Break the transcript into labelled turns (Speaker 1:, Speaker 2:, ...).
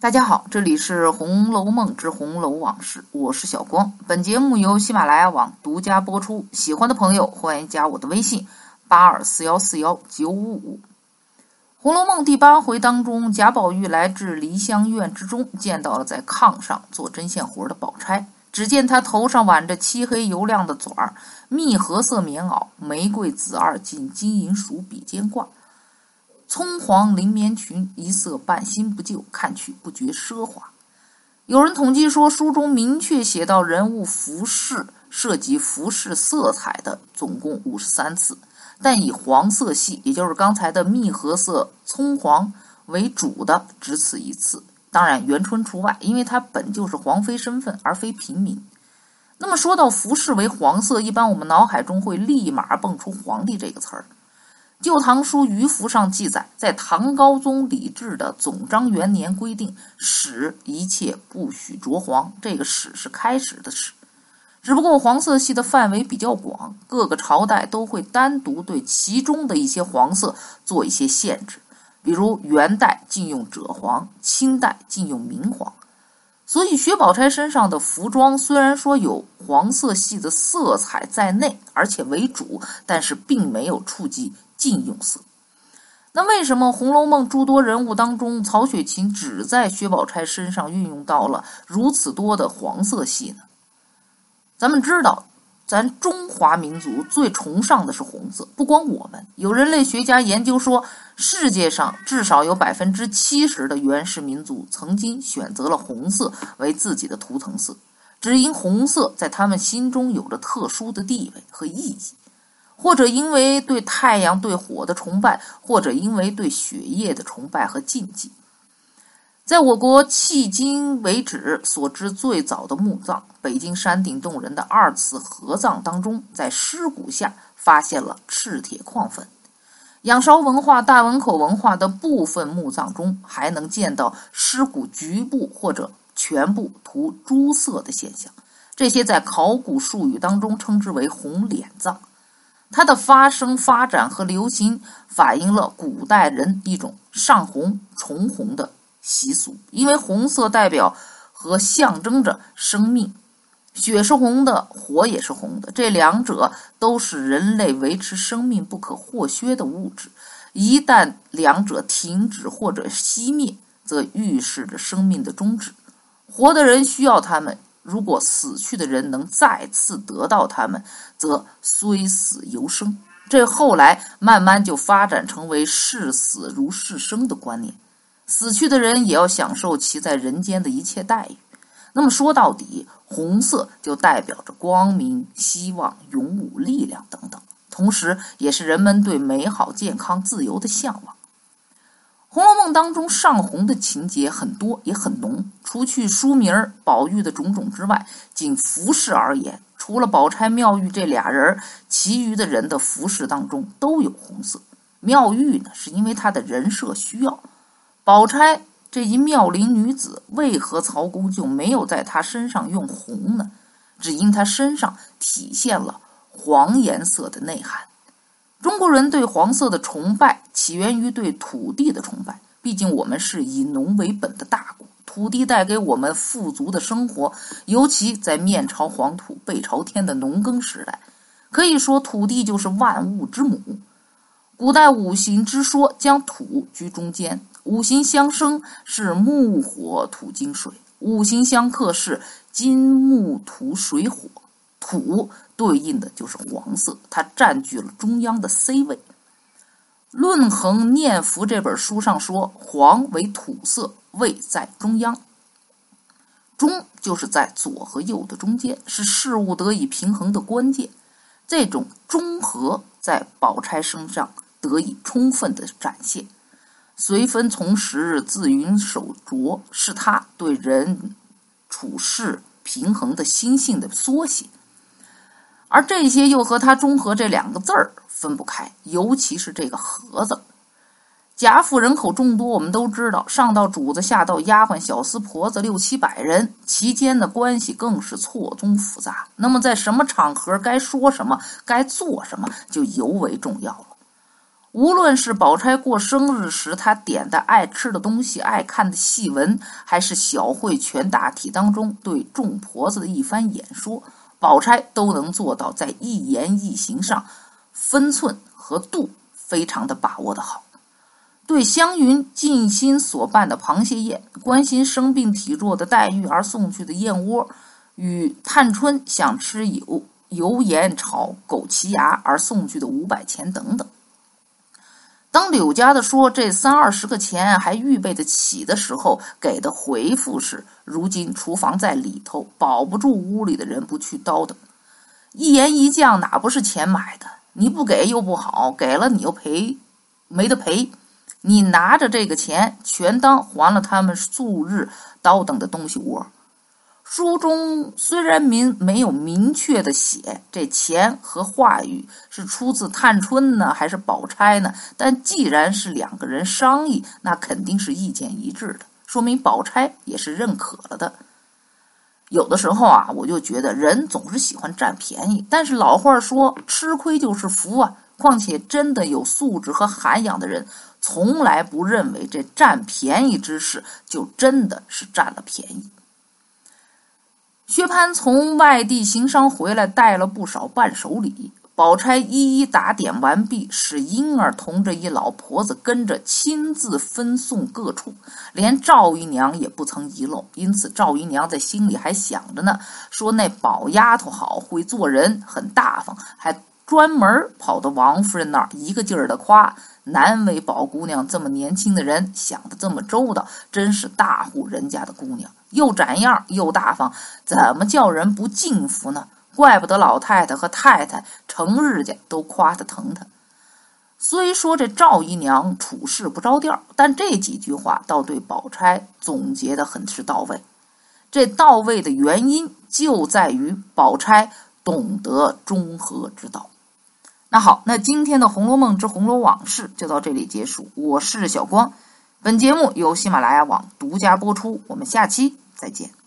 Speaker 1: 大家好，这里是《红楼梦之红楼往事》，我是小光。本节目由喜马拉雅网独家播出。喜欢的朋友欢迎加我的微信：八二四幺四幺九五五。《红楼梦》第八回当中，贾宝玉来至梨香院之中，见到了在炕上做针线活的宝钗。只见她头上挽着漆黑油亮的纂儿，蜜褐色棉袄，玫瑰紫二锦金银鼠比肩挂。葱黄绫棉裙，一色半新不旧，看去不觉奢华。有人统计说，书中明确写到人物服饰涉及服饰色彩的总共五十三次，但以黄色系，也就是刚才的蜜褐色葱黄为主的只此一次。当然，元春除外，因为她本就是皇妃身份，而非平民。那么说到服饰为黄色，一般我们脑海中会立马蹦出“皇帝”这个词儿。《旧唐书·渔服》上记载，在唐高宗李治的总章元年规定，使一切不许着黄。这个“使”是开始的“使”，只不过黄色系的范围比较广，各个朝代都会单独对其中的一些黄色做一些限制。比如元代禁用赭黄，清代禁用明黄。所以薛宝钗身上的服装虽然说有黄色系的色彩在内，而且为主，但是并没有触及。禁用色，那为什么《红楼梦》诸多人物当中，曹雪芹只在薛宝钗身上运用到了如此多的黄色系呢？咱们知道，咱中华民族最崇尚的是红色，不光我们，有人类学家研究说，世界上至少有百分之七十的原始民族曾经选择了红色为自己的图腾色，只因红色在他们心中有着特殊的地位和意义。或者因为对太阳、对火的崇拜，或者因为对血液的崇拜和禁忌，在我国迄今为止所知最早的墓葬——北京山顶洞人的二次合葬当中，在尸骨下发现了赤铁矿粉。仰韶文化、大汶口文化的部分墓葬中，还能见到尸骨局部或者全部涂朱色的现象。这些在考古术语当中称之为“红脸葬”。它的发生、发展和流行，反映了古代人一种上红、重红的习俗。因为红色代表和象征着生命，血是红的，火也是红的，这两者都是人类维持生命不可或缺的物质。一旦两者停止或者熄灭，则预示着生命的终止。活的人需要它们。如果死去的人能再次得到他们，则虽死犹生。这后来慢慢就发展成为视死如视生的观念。死去的人也要享受其在人间的一切待遇。那么说到底，红色就代表着光明、希望、勇武、力量等等，同时也是人们对美好、健康、自由的向往。《红楼梦》当中上红的情节很多，也很浓。除去书名宝玉的种种之外，仅服饰而言，除了宝钗、妙玉这俩人其余的人的服饰当中都有红色。妙玉呢，是因为她的人设需要；宝钗这一妙龄女子，为何曹公就没有在她身上用红呢？只因她身上体现了黄颜色的内涵。中国人对黄色的崇拜起源于对土地的崇拜，毕竟我们是以农为本的大国，土地带给我们富足的生活，尤其在面朝黄土背朝天的农耕时代，可以说土地就是万物之母。古代五行之说将土居中间，五行相生是木火土金水，五行相克是金木土水火。土对应的就是黄色，它占据了中央的 C 位。《论衡念符》这本书上说，黄为土色，位在中央。中就是在左和右的中间，是事物得以平衡的关键。这种中和在宝钗身上得以充分的展现。随分从时，自云守拙，是他对人处事平衡的心性的缩写。而这些又和他中和这两个字儿分不开，尤其是这个“和”字。贾府人口众多，我们都知道，上到主子，下到丫鬟、小厮、婆子，六七百人，其间的关系更是错综复杂。那么，在什么场合该说什么，该做什么，就尤为重要了。无论是宝钗过生日时她点的爱吃的东西、爱看的戏文，还是小会全大体当中对众婆子的一番演说，宝钗都能做到在一言一行上分寸和度非常的把握的好。对湘云尽心所办的螃蟹宴，关心生病体弱的黛玉而送去的燕窝，与探春想吃油油盐炒枸杞芽而送去的五百钱等等。当柳家的说这三二十个钱还预备得起的时候，给的回复是：如今厨房在里头，保不住屋里的人不去叨叨。一言一将哪不是钱买的？你不给又不好，给了你又赔，没得赔。你拿着这个钱，全当还了他们素日叨叨的东西窝。书中虽然明没有明确的写这钱和话语是出自探春呢，还是宝钗呢？但既然是两个人商议，那肯定是意见一致的，说明宝钗也是认可了的。有的时候啊，我就觉得人总是喜欢占便宜，但是老话说吃亏就是福啊。况且真的有素质和涵养的人，从来不认为这占便宜之事就真的是占了便宜。薛蟠从外地行商回来，带了不少伴手礼。宝钗一一打点完毕，使婴儿同着一老婆子跟着亲自分送各处，连赵姨娘也不曾遗漏。因此，赵姨娘在心里还想着呢，说那宝丫头好，会做人，很大方，还专门跑到王夫人那儿，一个劲儿的夸，难为宝姑娘这么年轻的人想的这么周到，真是大户人家的姑娘。又展样又大方，怎么叫人不敬服呢？怪不得老太太和太太成日家都夸他疼他。虽说这赵姨娘处事不着调，但这几句话倒对宝钗总结的很是到位。这到位的原因就在于宝钗懂得中和之道。那好，那今天的《红楼梦之红楼往事》就到这里结束。我是小光。本节目由喜马拉雅网独家播出，我们下期再见。